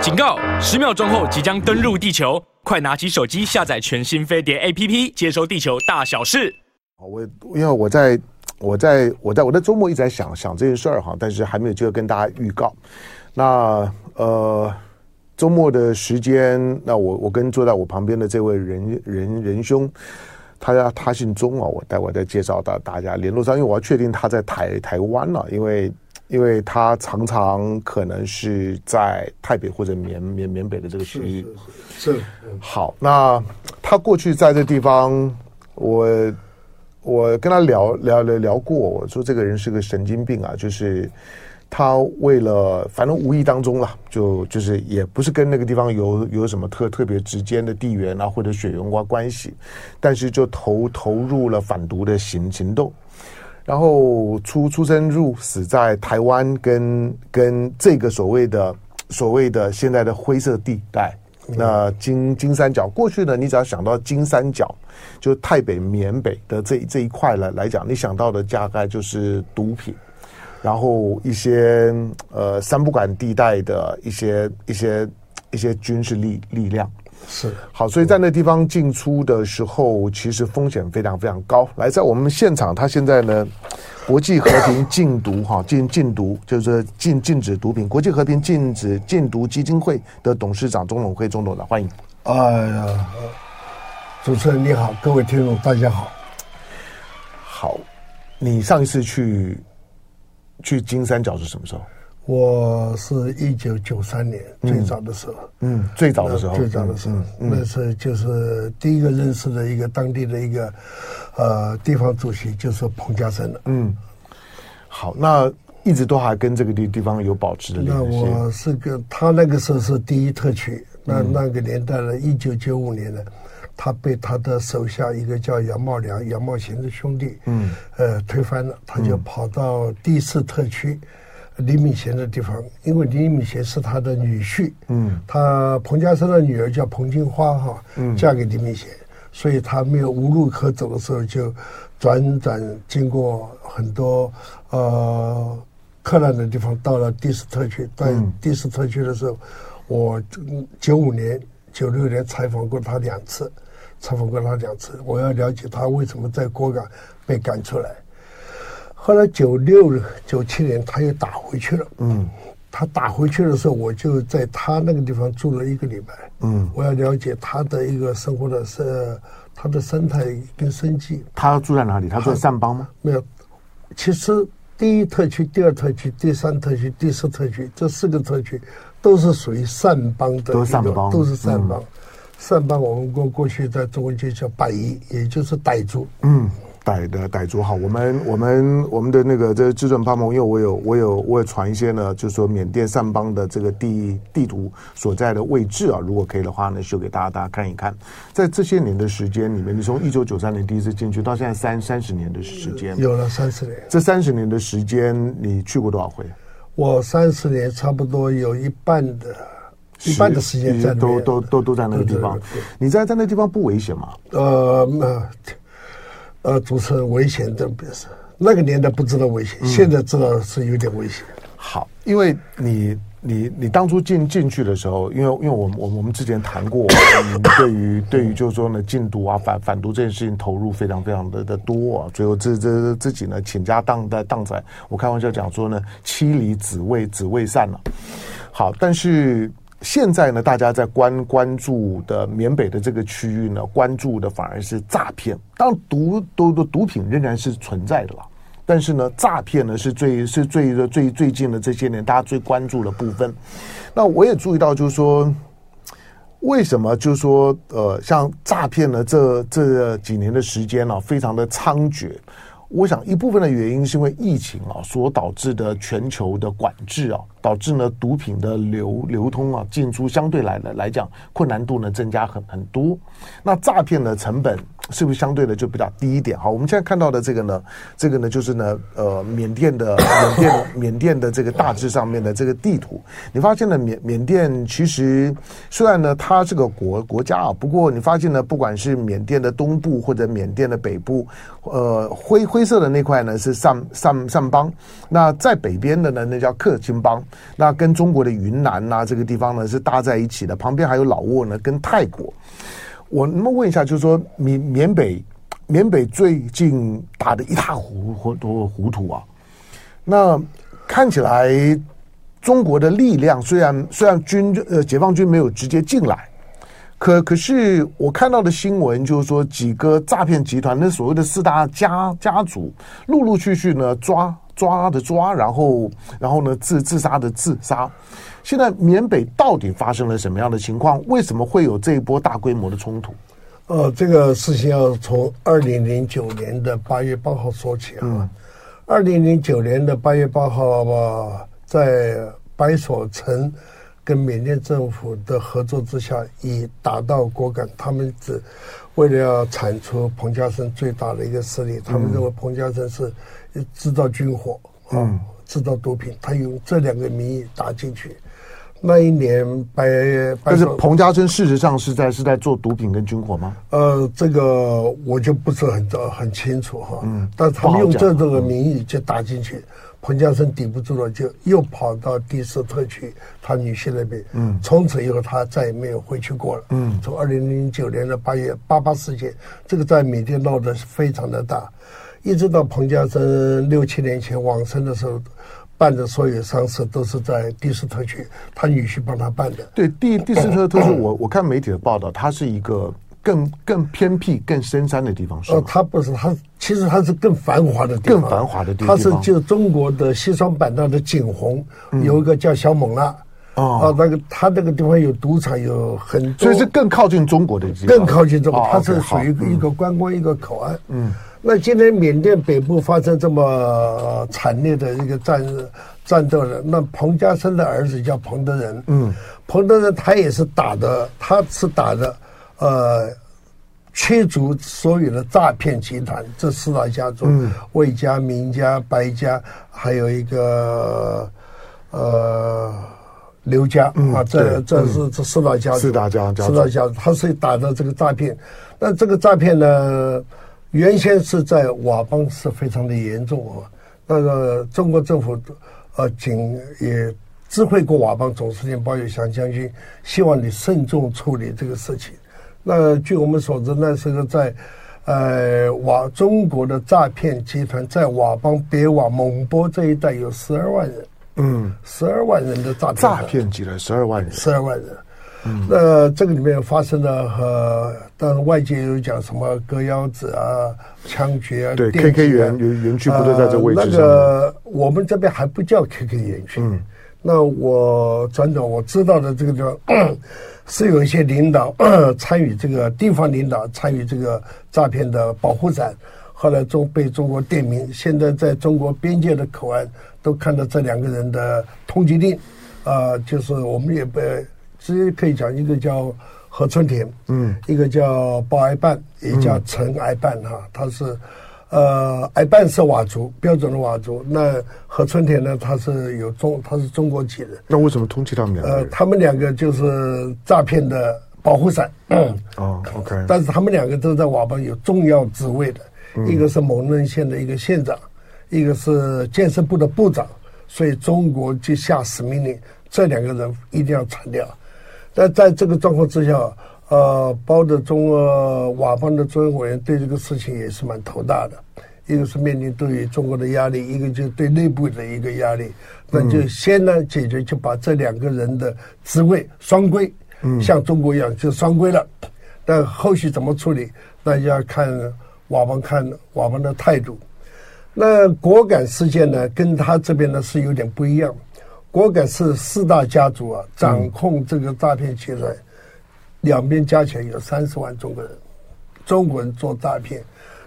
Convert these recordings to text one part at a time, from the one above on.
警告！十秒钟后即将登陆地球，快拿起手机下载全新飞碟 APP，接收地球大小事。我因为我在我在我在我的周末一直在想想这件事儿哈，但是还没有机会跟大家预告。那呃，周末的时间，那我我跟坐在我旁边的这位仁仁仁兄，他他姓钟啊，我待会再介绍到大家联络上，因为我要确定他在台台湾了，因为。因为他常常可能是在台北或者缅缅缅北的这个区域，是，好。那他过去在这地方，我我跟他聊聊聊聊过，我说这个人是个神经病啊，就是他为了反正无意当中了，就就是也不是跟那个地方有有什么特特别直接的地缘啊或者血缘关关系，但是就投投入了反毒的行行动。然后出出生入死在台湾，跟跟这个所谓的所谓的现在的灰色地带，那金金三角过去呢，你只要想到金三角，就泰北缅北的这这一块来来讲，你想到的大概就是毒品，然后一些呃三不管地带的一些一些一些军事力力量。是好，所以在那地方进出的时候，其实风险非常非常高。来，在我们现场，他现在呢，国际和平禁毒哈禁禁毒，就是禁禁止毒品。国际和平禁止禁毒基金会的董事长钟永辉钟董的欢迎。哎呀，主持人你好，各位听众大家好。好，你上一次去去金三角是什么时候？我是一九九三年最早的时候，嗯，嗯，最早的时候，最早的时候，嗯，那是就是第一个认识的一个当地的一个呃地方主席，就是彭家声了，嗯，好，那一直都还跟这个地地方有保持的联系。那我是个他那个时候是第一特区，那那个年代呢，一九九五年呢，他被他的手下一个叫杨茂良、杨茂贤的兄弟，嗯，呃，推翻了，他就跑到第四特区。李敏贤的地方，因为李敏贤是他的女婿，嗯，他彭家声的女儿叫彭金花哈，嗯，嫁给李敏贤，所以他没有无路可走的时候，就转转经过很多呃困难的地方，到了第四特区。在第四特区的时候，我九五年、九六年采访过他两次，采访过他两次，我要了解他为什么在果敢被赶出来。后来九六九七年他又打回去了。嗯，他打回去的时候，我就在他那个地方住了一个礼拜。嗯，我要了解他的一个生活的是他的生态跟生计。他住在哪里？他住在善邦吗？没有，其实第一特区、第二特区、第三特区、第四特区这四个特区都是属于善邦的，都是善邦，都是善邦。善邦我们过过去在中文就叫百夷，也就是傣族。嗯。傣的傣族好，我们我们我们的那个这至尊巴盟，因为我有我有我有传一些呢，就是说缅甸上邦的这个地地图所在的位置啊，如果可以的话呢，秀给大家大家看一看。在这些年的时间里面，你从一九九三年第一次进去到现在三三十年的时间，有了三十年。这三十年的时间，你去过多少回？我三十年差不多有一半的，一半的时间在都都都都在那个地方。你在在那地方不危险吗？呃，呃，主持人危险的不是那个年代不知道危险，现在知道是有点危险。好，因为你你你当初进进去的时候，因为因为我们我我们之前谈过，你对于对于就是说呢禁毒啊反反毒这件事情投入非常非常的的多啊，最后这这自己呢倾家荡荡荡产，我开玩笑讲说呢妻离子未子未散了。好，但是。现在呢，大家在关关注的缅北的这个区域呢，关注的反而是诈骗。当毒毒的毒品仍然是存在的了，但是呢，诈骗呢是最是最的最最近的这些年大家最关注的部分。那我也注意到，就是说，为什么就是说，呃，像诈骗呢，这这几年的时间呢，啊，非常的猖獗。我想一部分的原因是因为疫情啊所导致的全球的管制啊。导致呢毒品的流流通啊进出相对来来来讲困难度呢增加很很多，那诈骗的成本是不是相对的就比较低一点？好，我们现在看到的这个呢，这个呢就是呢呃缅甸的 缅甸缅甸的这个大致上面的这个地图，你发现呢缅缅甸其实虽然呢它是个国国家啊，不过你发现呢不管是缅甸的东部或者缅甸的北部，呃灰灰色的那块呢是上上上邦，那在北边的呢那叫克钦邦。那跟中国的云南呐、啊、这个地方呢是搭在一起的，旁边还有老挝呢跟泰国。我那么问一下，就是说缅缅北缅北最近打得一塌糊涂糊涂啊，那看起来中国的力量虽然虽然军呃解放军没有直接进来。可可是我看到的新闻就是说，几个诈骗集团，那所谓的四大家家族，陆陆续续呢抓抓的抓，然后然后呢自自杀的自杀。现在缅北到底发生了什么样的情况？为什么会有这一波大规模的冲突？呃，这个事情要从二零零九年的八月八号说起啊。二零零九年的八月八号吧，在白所城。跟缅甸政府的合作之下，以打到果敢，他们只为了要铲除彭家声最大的一个势力，他们认为彭家声是制造军火，嗯，制造毒品，他用这两个名义打进去。那一年白，但是彭家声事实上是在是在做毒品跟军火吗？呃，这个我就不是很很清楚哈，嗯，但是他们用这这个名义就打进去。彭家声顶不住了，就又跑到第四特区他女婿那边。嗯，从此以后他再也没有回去过了。嗯，从二零零九年的八月八八事件，这个在缅甸闹得非常的大，一直到彭家声六七年前往生的时候，办的所有丧事都是在第四特区，他女婿帮他办的。对，第第四特特区，我我看媒体的报道，它是一个。更更偏僻、更深山的地方是？呃，它不是，它其实它是更繁华的地方。更繁华的地方。它是就中国的西双版纳的景洪，有一个叫小勐拉。哦。啊，那个它那个地方有赌场，有很多。所以是更靠近中国的地方。更靠近中国，它是属于一个观光一个口岸。嗯。那今天缅甸北部发生这么惨烈的一个战战斗了，那彭家声的儿子叫彭德仁。嗯。彭德仁他也是打的，他是打的。呃，驱逐所有的诈骗集团，这四大家族，魏、嗯、家、明家、白家，还有一个呃刘家、嗯、啊，这这是这四大家族，四大家族，四大家族，他是打的这个诈骗。那这个诈骗呢，原先是在佤邦是非常的严重啊。那个中国政府呃，仅也知会过佤邦总司令包玉祥将军，希望你慎重处理这个事情。那据我们所知，那时候在，呃，佤中国的诈骗集团在佤邦别佤蒙波这一带有十二万人，嗯，十二万人的诈骗诈骗集团十二万人，十二万人，嗯，那这个里面发生了和，当然外界有讲什么割腰子啊、枪决啊，对，KK 园园区不都在这位置上？呃，那个我们这边还不叫 KK 园区，嗯，那我转转我知道的这个叫。是有一些领导参与这个地方领导参与这个诈骗的保护伞，后来中被中国点名，现在在中国边界的口岸都看到这两个人的通缉令，啊、呃，就是我们也不直接可以讲，一个叫何春田，嗯，一个叫鲍爱办，也叫陈爱办哈，他是。呃，爱办是佤族，标准的佤族。那何春田呢？他是有中，他是中国籍的。那为什么通缉他们两个？呃，他们两个就是诈骗的保护伞。嗯。哦，OK。但是他们两个都在佤邦有重要职位的，嗯、一个是蒙嫩县的一个县长，一个是建设部的部长。所以中国就下死命令，这两个人一定要铲掉。但在这个状况之下。呃，包的中呃佤邦的中央委员对这个事情也是蛮头大的，一个是面临对于中国的压力，一个就是对内部的一个压力。那就先呢解决，就把这两个人的职位双规，嗯，像中国一样就双规了。但后续怎么处理，那要看佤邦看佤邦的态度。那果敢事件呢，跟他这边呢是有点不一样。果敢是四大家族啊掌控这个诈骗集团。两边加起来有三十万中国人，中国人做诈骗，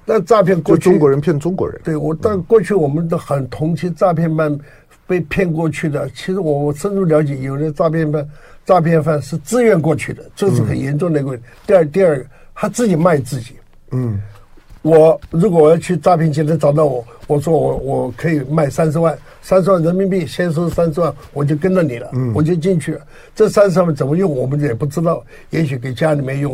那诈骗过去中国人骗中国人。对我，但过去我们都很同情诈骗犯被骗过去的。其实我我深入了解，有的诈骗犯诈骗犯是自愿过去的，这是很严重的一个。第二，第二，他自己卖自己。嗯。我如果我要去诈骗集团找到我，我说我我可以卖三十万，三十万人民币，先收三十万，我就跟着你了，嗯、我就进去了。这三十万怎么用，我们也不知道，也许给家里面用，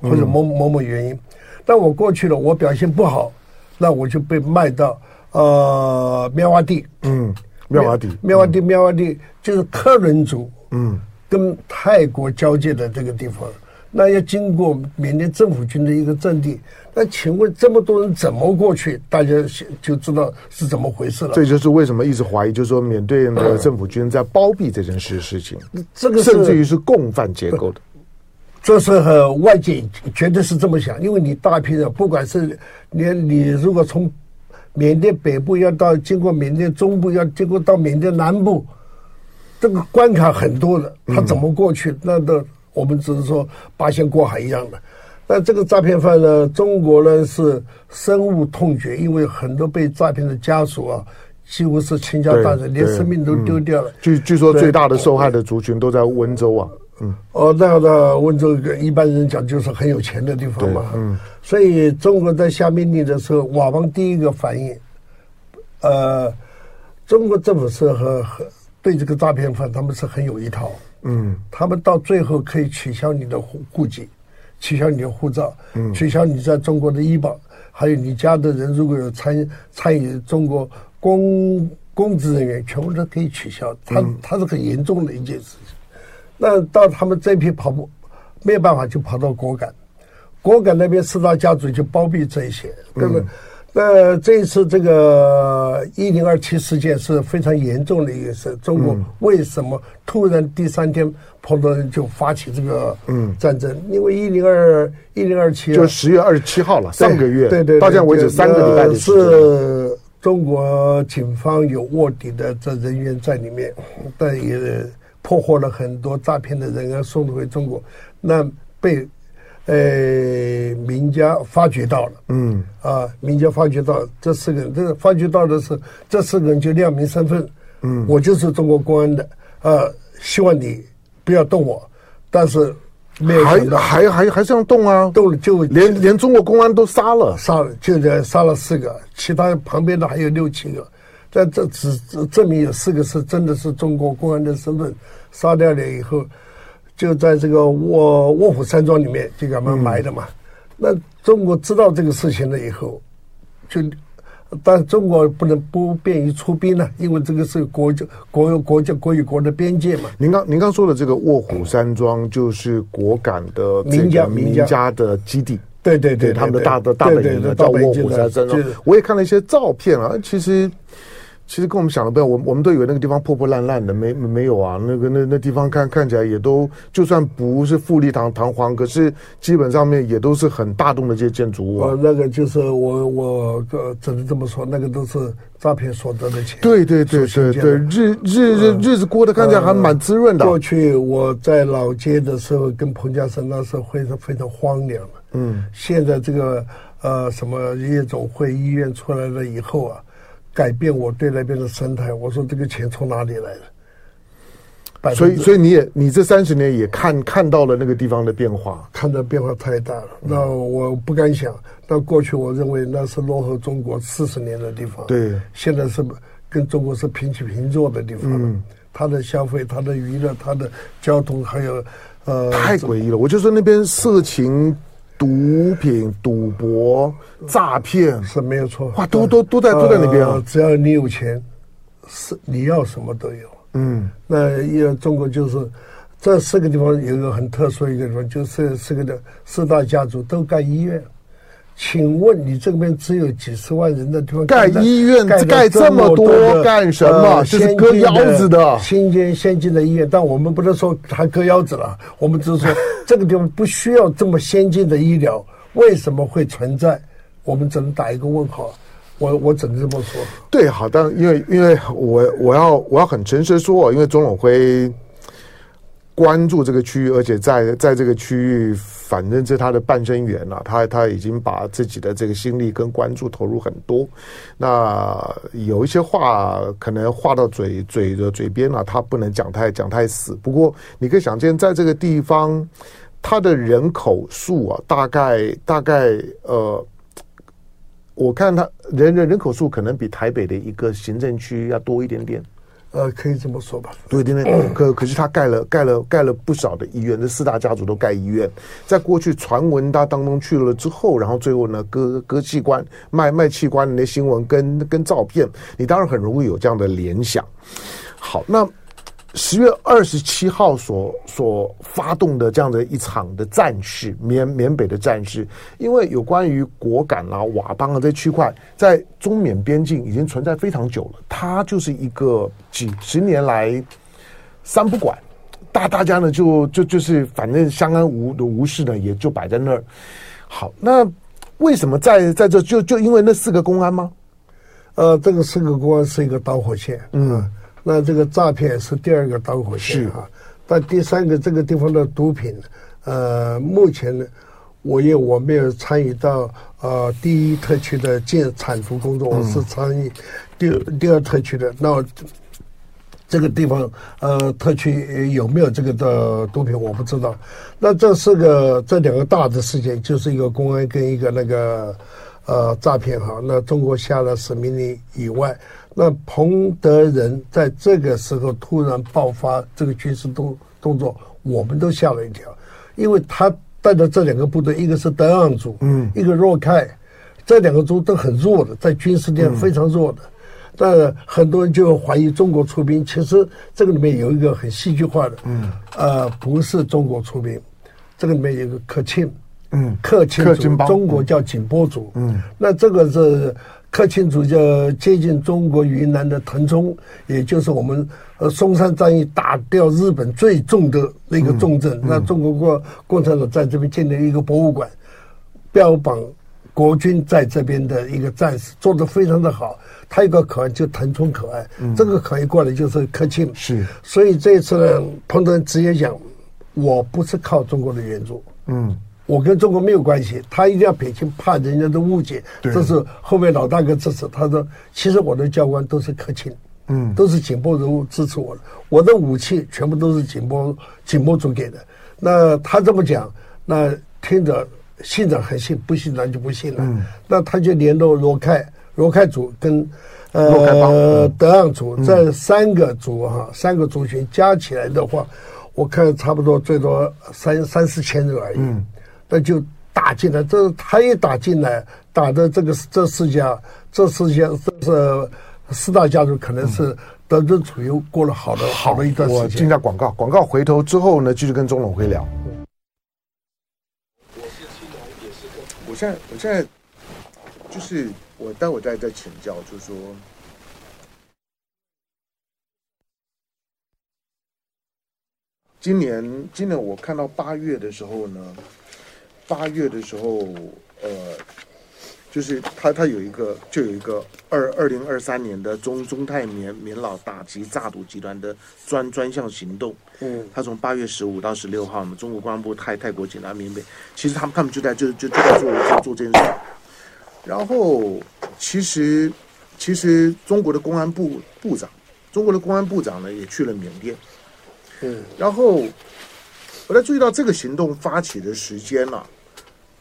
或者某某某原因。嗯、但我过去了，我表现不好，那我就被卖到呃棉花地，嗯，妙瓦底，妙瓦底，妙瓦底就是克伦族，嗯，跟泰国交界的这个地方，那要经过缅甸政府军的一个阵地。那请问这么多人怎么过去？大家就知道是怎么回事了。这就是为什么一直怀疑，就是说缅甸的政府军在包庇这件事事情，这个甚至于是共犯结构的。这是和外界绝对是这么想，因为你大批的，不管是你你如果从缅甸北部要到经过缅甸中部，要经过到缅甸南部，这个关卡很多的，他怎么过去？那都我们只是说八仙过海一样的。那这个诈骗犯呢？中国呢是深恶痛绝，因为很多被诈骗的家属啊，几乎是倾家荡产，连生命都丢掉了。据据说最大的受害的族群都在温州啊。嗯。哦，那那温州一般人讲就是很有钱的地方嘛。嗯。所以中国在下命令的时候，佤邦第一个反应，呃，中国政府是和和对这个诈骗犯他们是很有一套。嗯。他们到最后可以取消你的户户籍。取消你的护照，取消你在中国的医保，还有你家的人如果有参参与中国公公职人员，全部都可以取消。他他是很严重的一件事情。那到他们这批跑步没有办法，就跑到果敢，果敢那边四大家族就包庇这些，对不对？那这一次这个一零二七事件是非常严重的一个事。中国为什么突然第三天碰到人就发起这个嗯战争？因为一零二一零二七就十月二十七号了，上个月对对，到现在为止三个礼拜的时间。是中国警方有卧底的这人员在里面，但也破获了很多诈骗的人员，送回中国。那被。呃，名家发掘到了，嗯，啊，名家发掘到这四个人，这个发掘到的是这四个人就亮明身份，嗯，我就是中国公安的，啊，希望你不要动我，但是没有还还还还这样动啊，动了就连连中国公安都杀了，杀了就在杀了四个，其他旁边的还有六七个，但这只证明有四个是真的是中国公安的身份，杀掉了以后。就在这个卧卧虎山庄里面，就给他们埋的嘛。嗯、那中国知道这个事情了以后，就，但中国不能不便于出兵呢，因为这个是国家国有国家国与国的边界嘛。您刚您刚说的这个卧虎山庄，就是果敢的民家名家的基地。对对对，对，对，对，他们的大的大本营呢叫卧虎山庄。我也看了一些照片啊，其实。其实跟我们想的不一样，我我们都以为那个地方破破烂烂的，没没有啊？那个那那地方看看起来也都，就算不是富丽堂堂皇，可是基本上面也都是很大栋的这些建筑物啊。呃，那个就是我我只能这么说，那个都是诈骗所得的钱。对对对对对，日日日日子过得看起来还蛮滋润的。过去我在老街的时候，跟彭家声那时候非常非常荒凉的。嗯，现在这个呃什么夜总会医院出来了以后啊。改变我对那边的生态。我说这个钱从哪里来的？所以，所以你也你这三十年也看看到了那个地方的变化，看到变化太大了。那我不敢想，那过去我认为那是落后中国四十年的地方。对，现在是跟中国是平起平坐的地方。嗯，它的消费、它的娱乐、它的交通，还有呃，太诡异了。我就说那边色情。毒品、赌博、诈骗是没有错，哇，都都都在都在那边啊！只要你有钱，是你要什么都有。嗯，那要中国就是这四个地方有一个很特殊一个地方，就是四个的四大家族都干医院。请问你这边只有几十万人的地方盖医院，盖这么多干什么？是割腰子的新建先进的医院，但我们不能说还割腰子了。我们只是说 这个地方不需要这么先进的医疗，为什么会存在？我们只能打一个问号。我我只能这么说。对，好，但因为因为我我要我要很诚实说，因为钟永辉关注这个区域，而且在在这个区域。反正这是他的半生缘了，他他已经把自己的这个心力跟关注投入很多。那有一些话可能话到嘴嘴的嘴边了，他不能讲太讲太死。不过你可以想见，在这个地方，他的人口数啊，大概大概呃，我看他人人人口数可能比台北的一个行政区要多一点点。呃，可以这么说吧。对对对，可可是他盖了盖了盖了不少的医院，这四大家族都盖医院。在过去传闻他当中去了之后，然后最后呢割割器官卖卖器官的那新闻跟跟照片，你当然很容易有这样的联想。好，那。十月二十七号所所发动的这样的一场的战事，缅缅北的战事，因为有关于果敢啊、佤邦啊这区块，在中缅边境已经存在非常久了，它就是一个几十年来三不管，大大家呢就就就是反正相安无无事呢，也就摆在那儿。好，那为什么在在这就就因为那四个公安吗？呃，这个四个公安是一个导火线，嗯。那这个诈骗是第二个导火线啊，但第三个这个地方的毒品，呃，目前呢，我也我没有参与到呃第一特区的建铲除工作，我是参与第第二特区的。那这个地方呃特区有没有这个的毒品我不知道。那这是个这两个大的事件，就是一个公安跟一个那个呃诈骗哈。那中国下了死命令以外。那彭德仁在这个时候突然爆发这个军事动动作，我们都吓了一跳，因为他带的这两个部队，一个是德昂族，嗯，一个若开，这两个族都很弱的，在军事上非常弱的。但很多人就怀疑中国出兵，其实这个里面有一个很戏剧化的，嗯，呃，不是中国出兵，这个里面有一个克钦，嗯，克钦族，中国叫景颇族，嗯，那这个是。克钦族就接近中国云南的腾冲，也就是我们呃松山战役打掉日本最重的那个重镇。那中国共共产党在这边建立一个博物馆，标榜国军在这边的一个战士做得非常的好。他有个口岸就腾冲口岸，嗯、这个口岸过来就是克钦。是，所以这一次呢，彭德仁直接讲，我不是靠中国的援助。嗯。我跟中国没有关系，他一定要撇清怕人家的误解，这是后面老大哥支持。他说，其实我的教官都是克钦，嗯，都是景颇族支持我的，我的武器全部都是景波景波族给的。那他这么讲，那听着信长很信，不信咱就不信了。嗯，那他就联络罗开罗开族跟呃德昂族这三个族哈，三个族群加起来的话，我看差不多最多三三四千人而已。嗯。那就打进来，这他一打进来，打的这个这四家，这四家这是四大家族，可能是得天独厚，过了好的好的一段时间。我进下广告，广告回头之后呢，继续跟钟 lon 辉聊。我是青龙，也是我。我现在我现在就是我待会再再请教，就是说，今年今年我看到八月的时候呢。八月的时候，呃，就是他他有一个就有一个二二零二三年的中中泰缅缅老打击诈赌集团的专专项行动。嗯，他从八月十五到十六号嘛，中国公安部泰泰国警察缅北，其实他们他们就在就就就在做做做这件事。然后其实其实中国的公安部部长，中国的公安部长呢也去了缅甸。嗯，然后我在注意到这个行动发起的时间了、啊。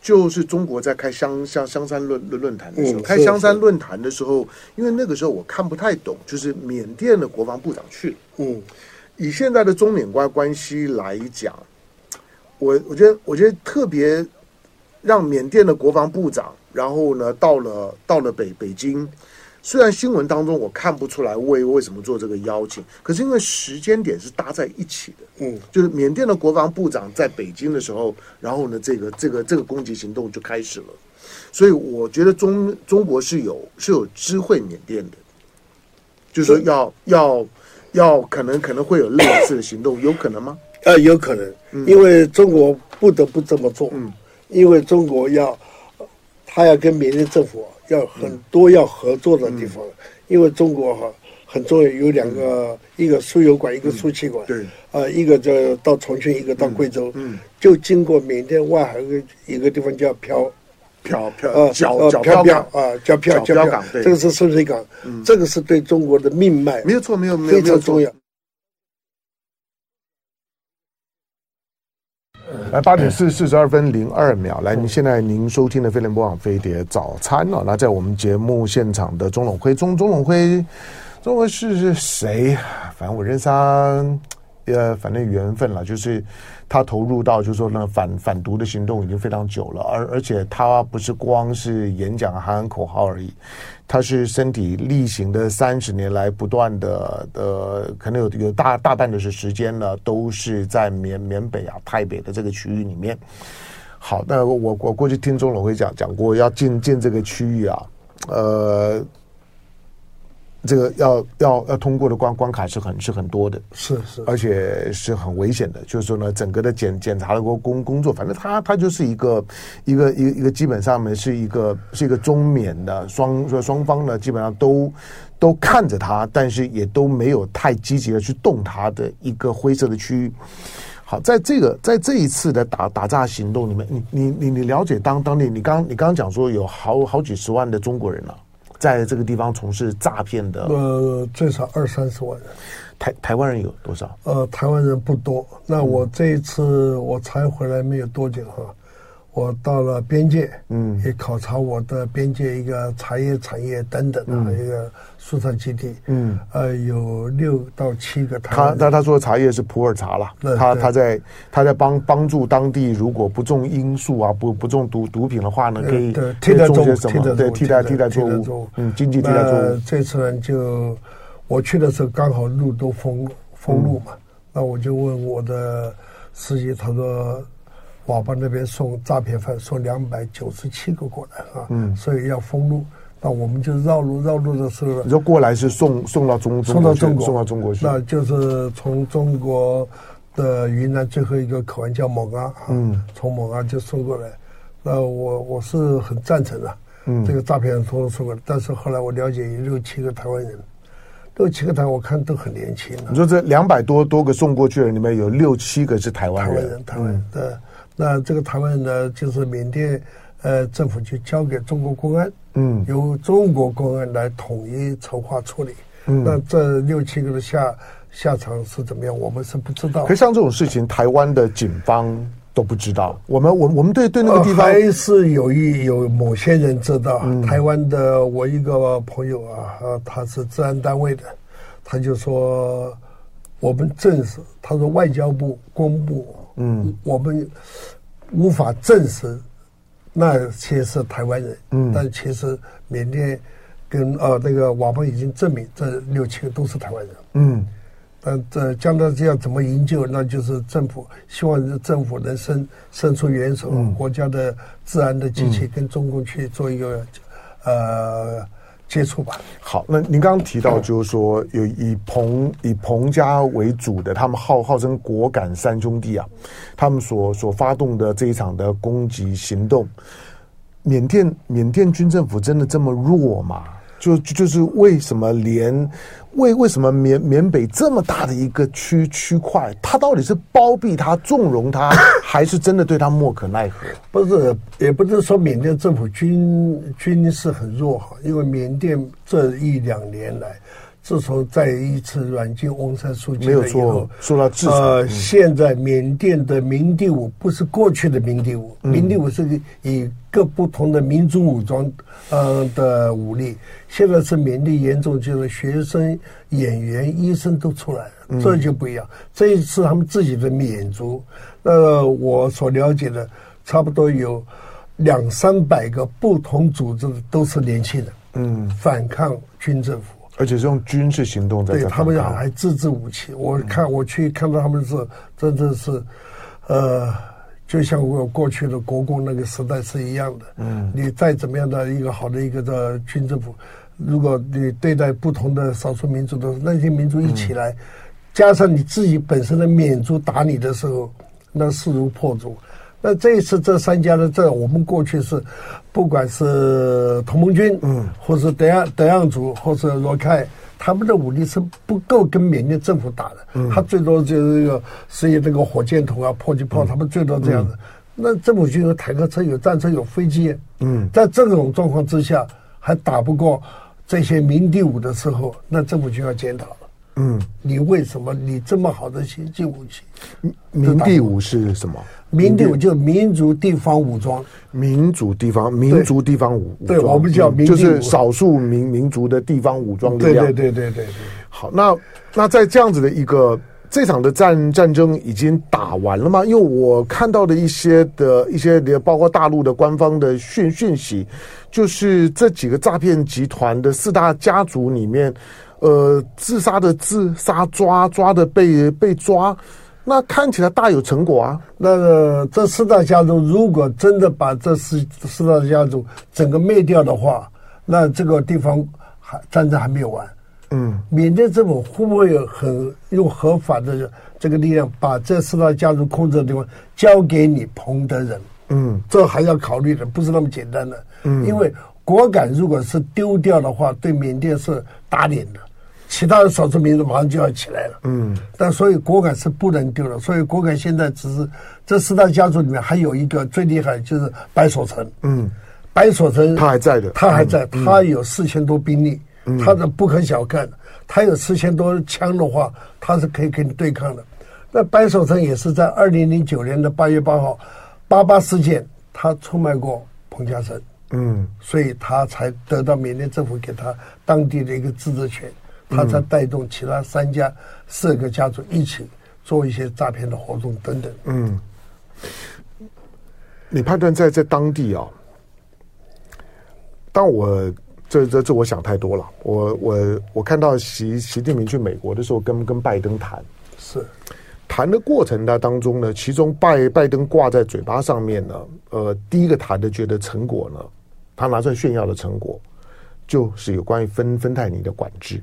就是中国在开香香香山论论论坛的时候，开香山论坛的时候，因为那个时候我看不太懂，就是缅甸的国防部长去了。嗯，以现在的中缅关关系来讲，我我觉得我觉得特别让缅甸的国防部长，然后呢到了到了北北京。虽然新闻当中我看不出来为为什么做这个邀请，可是因为时间点是搭在一起的，嗯，就是缅甸的国防部长在北京的时候，然后呢，这个这个这个攻击行动就开始了，所以我觉得中中国是有是有知会缅甸的，就是说要、嗯、要要可能可能会有类似的行动，有可能吗？呃，有可能，因为中国不得不这么做，嗯，因为中国要他要跟缅甸政府。要很多要合作的地方，嗯、因为中国哈很重要，有两个，嗯、一个输油管，一个输气管。对，啊，一个就到重庆，一个到贵州。嗯，就经过缅甸外海一个一个地方叫漂漂漂啊，漂漂啊，叫漂漂港。这个是深水港，嗯，这个是对中国的命脉，没有错，没有没有非常重要。来八点四四十二分零二秒，来，您现在您收听的飞碟播网飞碟早餐哦。那在我们节目现场的钟 lon 辉，钟钟 lon 辉，钟辉是是谁？反正我认识他，呃，反正缘分了，就是他投入到就是说呢反反毒的行动已经非常久了，而而且他不是光是演讲喊喊口号而已，他是身体力行的三十年来不断的呃，可能有有大大半的是时间呢，都是在缅缅北啊、泰北的这个区域里面。好，那我我过去听钟龙会讲讲过，要进进这个区域啊，呃，这个要要要通过的关关卡是很是很多的，是是，而且是很危险的。就是说呢，整个的检检查的工工工作，反正他他就是一个一个一个一个基本上面是一个是一个中缅的双说双方呢，基本上都都看着他，但是也都没有太积极的去动他的一个灰色的区域。好，在这个在这一次的打打炸行动里面，你你你你了解当当地，你刚你刚刚讲说有好好几十万的中国人了，在这个地方从事诈骗的，呃，最少二三十万人。台台湾人有多少？呃，台湾人不多。那我这一次我才回来没有多久哈。我到了边界，嗯，也考察我的边界一个茶叶产业等等啊，一个蔬菜基地，嗯，呃，有六到七个台。他他他说的茶叶是普洱茶了，他他在他在帮帮助当地，如果不种罂粟啊，不不种毒毒品的话呢，可以替代种些什么？对，替代替代作物，嗯，经济替代作物。这次呢，就我去的时候刚好路都封封路嘛，那我就问我的司机，他说。瓦邦那边送诈骗犯送两百九十七个过来啊，嗯，所以要封路，那我们就绕路绕路的时候，你说过来是送送到中送到中国。送到中国去，那就是从中国的云南最后一个口岸叫蒙阿，嗯，从蒙阿就送过来，那我我是很赞成的，嗯，这个诈骗人从头送过来，但是后来我了解有六七个台湾人，六七个台我看都很年轻。你说这两百多多个送过去的里面有六七个是台湾人，台湾人，台湾。那这个台湾呢，就是缅甸呃政府就交给中国公安，嗯，由中国公安来统一筹划处理。嗯，那这六七个的下下场是怎么样，我们是不知道。可像这种事情，台湾的警方都不知道。我们我我们对对那个地方还是有一有某些人知道。嗯，台湾的我一个朋友啊，啊，他是治安单位的，他就说我们证实，他说外交部公布。嗯，我们无法证实那些是台湾人，嗯，但其实缅甸跟呃那个佤邦已经证明这六七个都是台湾人，嗯，但这将来这样怎么营救，那就是政府希望政府能伸伸出援手，嗯，国家的治安的机器跟中共去做一个呃。接触吧。好，那您刚刚提到，就是说有以彭以彭家为主的，他们号号称果敢三兄弟啊，他们所所发动的这一场的攻击行动，缅甸缅甸军政府真的这么弱吗？就就是为什么连为为什么缅缅北这么大的一个区区块，他到底是包庇他、纵容他，还是真的对他莫可奈何？不是，也不是说缅甸政府军军事很弱哈，因为缅甸这一两年来。自从再一次软禁翁山书记了以后，说到制裁。呃，现在缅甸的民地武不是过去的民地武，嗯、民地武是以各不同的民族武装呃的武力。现在是缅甸严重，就是学生、演员、医生都出来了，嗯、这就不一样。这一次他们自己的缅族，呃，我所了解的，差不多有两三百个不同组织都是年轻人，嗯，反抗军政府。而且是用军事行动在，对他们要还自制武器。我看我去看到他们是真的是，呃，就像我过去的国共那个时代是一样的。嗯，你再怎么样的一个好的一个的军政府，如果你对待不同的少数民族的那些民族一起来，加上你自己本身的缅族打你的时候，那势如破竹。那这一次这三家的这，我们过去是，不管是同盟军，嗯，或是德昂德昂族，或是罗凯，他们的武力是不够跟缅甸政府打的，嗯，他最多就是一个是以那个火箭筒啊、迫击炮，他们最多这样子。那政府军有坦克车、有战车、有飞机，嗯，在这种状况之下还打不过这些民地武的时候，那政府军要检讨。了。嗯，你为什么你这么好的先进武器？民地武是什么？民地武就是民族地方武装，民族地方民族地方武对，我们叫就是少数民民族的地方武装力量。对对对对对对。好，那那在这样子的一个这场的战战争已经打完了吗？因为我看到的一些的一些包括大陆的官方的讯讯息，就是这几个诈骗集团的四大家族里面。呃，自杀的自杀，抓抓的被被抓，那看起来大有成果啊。那个这四大家族如果真的把这四四大家族整个灭掉的话，那这个地方还战争还没有完。嗯，缅甸政府会不会有很用合法的这个力量把这四大家族控制的地方交给你彭德仁？嗯，这还要考虑的，不是那么简单的。嗯，因为果敢如果是丢掉的话，对缅甸是打脸的。其他的少数民族马上就要起来了，嗯，但所以果敢是不能丢了，所以果敢现在只是这四大家族里面还有一个最厉害，就是白所成，嗯，白所成他还在的，他还在，嗯、他有四千多兵力，嗯、他的不可小看，他有四千多枪的话，他是可以跟你对抗的。那白所成也是在二零零九年的八月八号八八事件，他出卖过彭家声，嗯，所以他才得到缅甸政府给他当地的一个自治权。他才带动其他三家、四个家族一起做一些诈骗的活动等等。嗯，你判断在在当地啊？但我这这这我想太多了。我我我看到习习近平去美国的时候跟，跟跟拜登谈，是谈的过程的当中呢，其中拜拜登挂在嘴巴上面呢，呃，第一个谈的觉得成果呢，他拿出来炫耀的成果，就是有关于芬芬太尼的管制。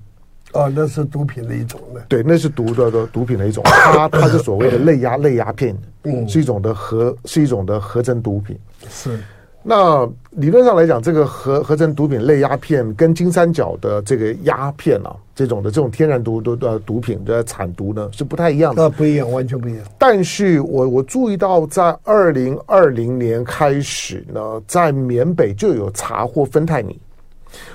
哦，那是毒品的一种的。对，那是毒的的毒品的一种。它它是所谓的类鸦 类鸦片，嗯，是一种的合是一种的合成毒品。是。那理论上来讲，这个合合成毒品类鸦片跟金三角的这个鸦片啊，这种的这种天然毒毒的毒品的产毒呢是不太一样的。那不一样，完全不一样。但是我我注意到，在二零二零年开始呢，在缅北就有查获芬太尼。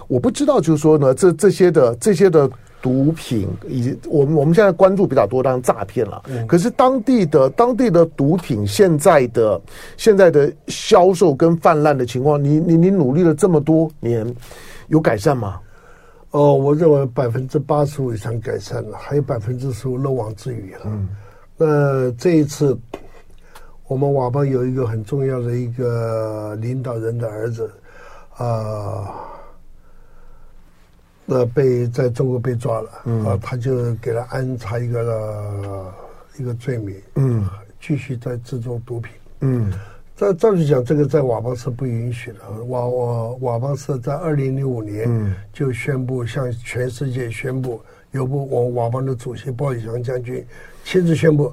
我不知道，就是说呢，这这些的这些的。毒品以及我们我们现在关注比较多，当然诈骗了。可是当地的当地的毒品现在的现在的销售跟泛滥的情况，你你你努力了这么多年，有改善吗？哦，我认为百分之八十五以上改善了，还有百分之十五漏网之鱼了。嗯，那这一次我们佤邦有一个很重要的一个领导人的儿子啊。呃那被在中国被抓了，嗯、啊，他就给他安插一个、呃、一个罪名，嗯，继续在制作毒品，嗯，照照理讲，这个在佤邦是不允许的。佤我佤邦是在二零零五年就宣布向全世界宣布，由不我佤邦的主席鲍宇翔将军亲自宣布，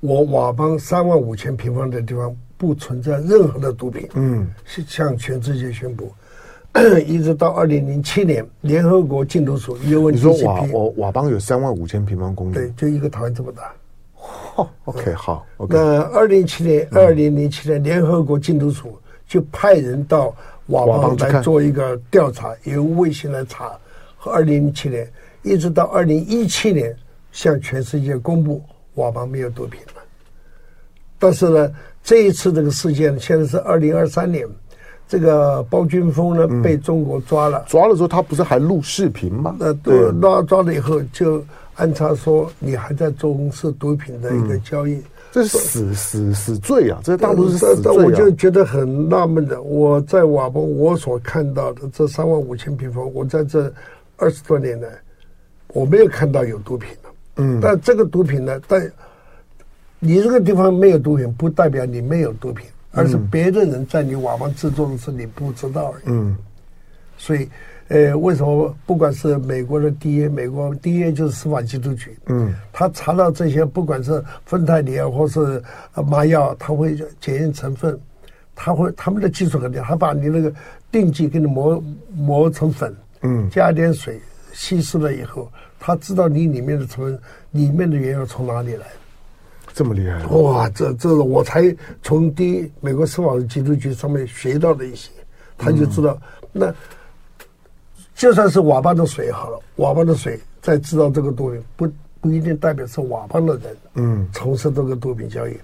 我佤邦三万五千平方的地方不存在任何的毒品，嗯，向全世界宣布。一直到二零零七年，联合国禁毒署因为你说瓦我瓦邦有三万五千平方公里，对，就一个台湾这么大。哦，OK，好。Okay, 那二零零七年，二零零七年，联合国禁毒署就派人到瓦邦来做一个调查，由卫星来查。和二零零七年一直到二零一七年，向全世界公布瓦邦没有毒品了。但是呢，这一次这个事件现在是二零二三年。这个包军峰呢，被中国抓了，抓了之后他不是还录视频吗？那对，那抓了以后就安插说你还在从事毒品的一个交易，这是死死死罪啊！这大陆是死罪啊！我就觉得很纳闷的，我在瓦邦我所看到的这三万五千平方，我在这二十多年来我没有看到有毒品的。嗯，但这个毒品呢，但你这个地方没有毒品，不代表你没有毒品。而是别的人在你佤邦制作的时候你不知道而已。嗯，所以，呃，为什么不管是美国的 DEA，美国 DEA 就是司法缉毒局，嗯，他查到这些，不管是芬太尼啊，或是麻药，他会检验成分，他会他们的技术很厉害，他把你那个定剂给你磨磨成粉，嗯，加点水稀释了以后，他知道你里面的成分，里面的原料从哪里来。这么厉害哇！这这我才从第一美国司法缉毒局上面学到的一些，他就知道，那就算是佤邦的水好了，佤邦的水，在制造这个毒品，不不一定代表是佤邦的人，嗯，从事这个毒品交易，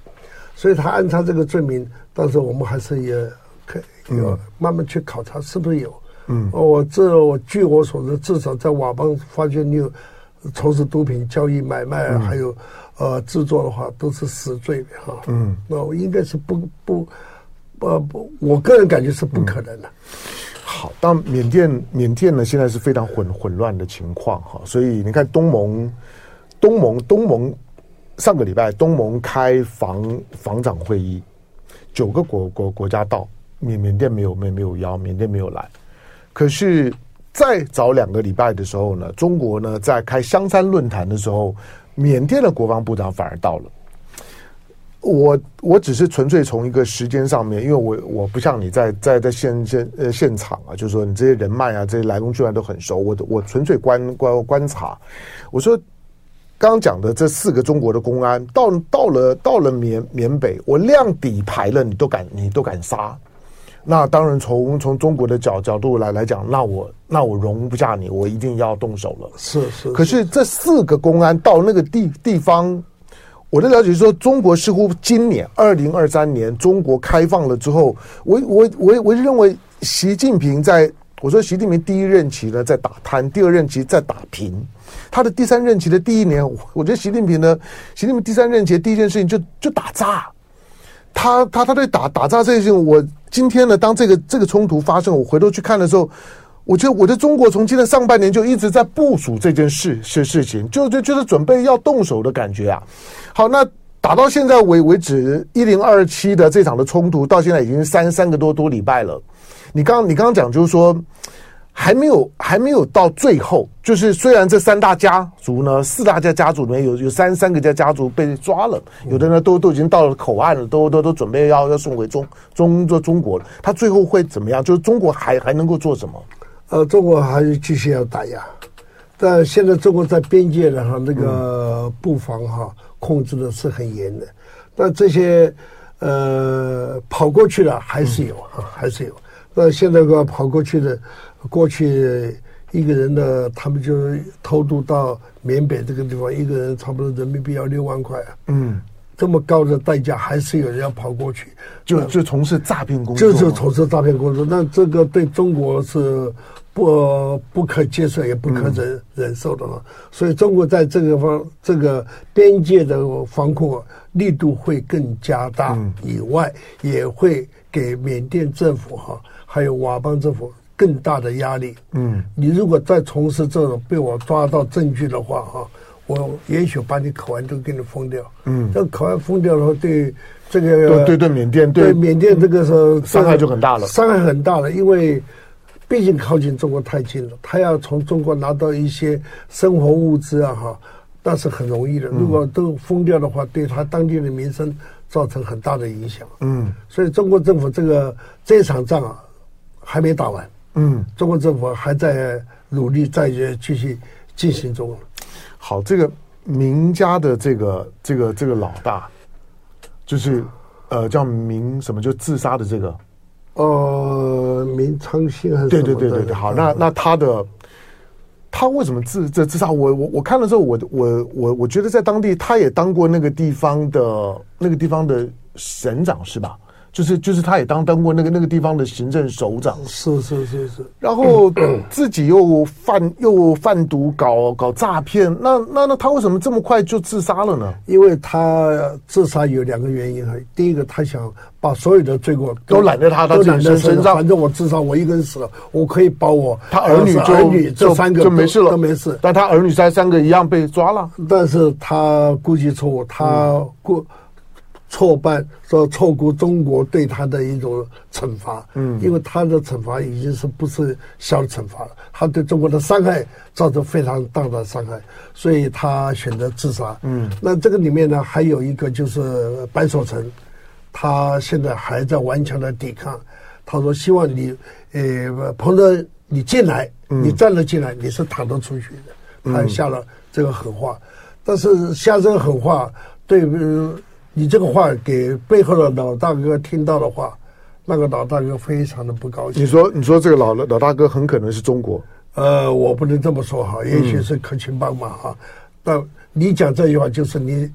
所以他安插这个罪名，但是我们还是也可以有慢慢去考察是不是有，嗯，我这我据我所知，至少在佤邦发现你有从事毒品交易买卖，嗯、还有呃制作的话，都是死罪的哈，嗯，那我应该是不不。呃不，我个人感觉是不可能的。嗯、好，但缅甸缅甸呢，现在是非常混混乱的情况哈，所以你看东盟，东盟东盟上个礼拜东盟开防防长会议，九个国国国家到，缅缅甸没有没没有邀，缅甸没有来。可是再早两个礼拜的时候呢，中国呢在开香山论坛的时候，缅甸的国防部长反而到了。我我只是纯粹从一个时间上面，因为我我不像你在在在现现呃现场啊，就是说你这些人脉啊，这些来龙去脉都很熟。我我纯粹观观观察。我说刚刚讲的这四个中国的公安到到了到了缅缅北，我亮底牌了，你都敢你都敢杀？那当然从从中国的角角度来来讲，那我那我容不下你，我一定要动手了。是是，是。可是这四个公安到那个地地方。我的了解是说，中国似乎今年二零二三年中国开放了之后，我我我我认为习近平在我说习近平第一任期呢在打贪，第二任期在打平，他的第三任期的第一年，我觉得习近平呢，习近平第三任期的第一件事情就就打诈，他他他对打打炸这件事情，我今天呢当这个这个冲突发生，我回头去看的时候。我觉得我的中国从今年上半年就一直在部署这件事事事情，就就就是准备要动手的感觉啊。好，那打到现在为为止，一零二七的这场的冲突到现在已经三三个多多礼拜了。你刚你刚刚讲就是说还没有还没有到最后，就是虽然这三大家族呢，四大家家族里面有有三三个家家族被抓了，有的呢都都已经到了口岸了，都都都准备要要送回中中中中国了。他最后会怎么样？就是中国还还能够做什么？呃，中国还是继续要打压，但现在中国在边界的哈那个布防哈控制的是很严的，但这些呃跑过去的还是有啊，还是有。那现在个跑过去的，过去一个人的他们就偷渡到缅北这个地方，一个人差不多人民币要六万块啊。嗯。这么高的代价，还是有人要跑过去，就就从事诈骗工作，就是从事诈骗工作。那这个对中国是不不可接受，也不可忍、嗯、忍受的嘛。所以中国在这个方这个边界的防控力度会更加大，以外也会给缅甸政府哈，还有佤邦政府更大的压力。嗯，你如果再从事这种被我抓到证据的话，哈。我也许把你口岸都给你封掉。嗯，这口岸封掉的话，对这个对对对缅甸对，对缅甸这个是伤害就很大了，伤害很大了。因为毕竟靠近中国太近了，他要从中国拿到一些生活物资啊，哈，那是很容易的。如果都封掉的话，对他当地的民生造成很大的影响。嗯，所以中国政府这个这场仗啊，还没打完。嗯，中国政府还在努力，再继续进行中。好，这个明家的这个这个这个老大，就是呃叫明什么就自杀的这个，呃明昌兴还是对对对对对。好，那那他的他为什么自这自杀？我我我看了之后，我我我我觉得在当地他也当过那个地方的那个地方的省长是吧？就是就是，他也当当过那个那个地方的行政首长，是是是是。然后自己又贩又贩毒搞搞诈骗，那那那他为什么这么快就自杀了呢？因为他自杀有两个原因哈。第一个，他想把所有的罪过都揽在他的身身上，反正我自杀，我一个人死了，我可以保我他儿女儿女这三个就没事了，都没事。但他儿女三三个一样被抓了，但是他估计错误，他过。嗯错办说错过中国对他的一种惩罚，嗯，因为他的惩罚已经是不是小的惩罚了，他对中国的伤害造成非常大的伤害，所以他选择自杀。嗯，那这个里面呢，还有一个就是白所成，他现在还在顽强的抵抗。他说希望你，呃，彭德你进来，你站了进来，你是躺得出去的。他下了这个狠话，但是下这个狠话对。你这个话给背后的老大哥听到的话，那个老大哥非常的不高兴。你说，你说这个老老大哥很可能是中国，呃，我不能这么说哈，也许是可亲帮忙哈。那、嗯、你讲这句话，就是你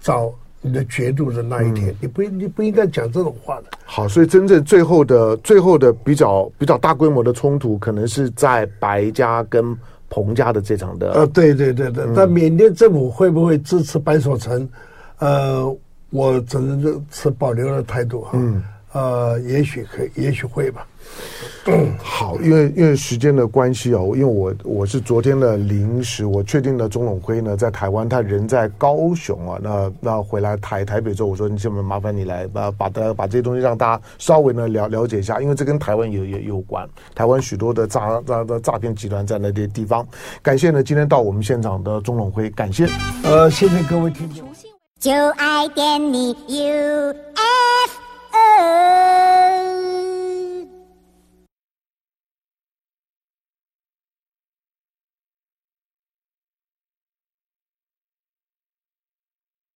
找你的绝度的那一天，嗯、你不你不应该讲这种话的。好，所以真正最后的最后的比较比较大规模的冲突，可能是在白家跟彭家的这场的。呃，对对对对，那、嗯、缅甸政府会不会支持白守成？呃，我只能持保留的态度哈。嗯。呃，也许可以，也许会吧。嗯，好，因为因为时间的关系哦，因为我我是昨天的临时，我确定了钟永辉呢在台湾，他人在高雄啊，那那回来台台北之后，我说你这么麻烦你来把把的把这些东西让大家稍微呢了了解一下，因为这跟台湾有有有关，台湾许多的诈诈的诈骗集团在那些地方。感谢呢今天到我们现场的钟永辉，感谢。呃，谢谢各位听众。就爱点你 UFO。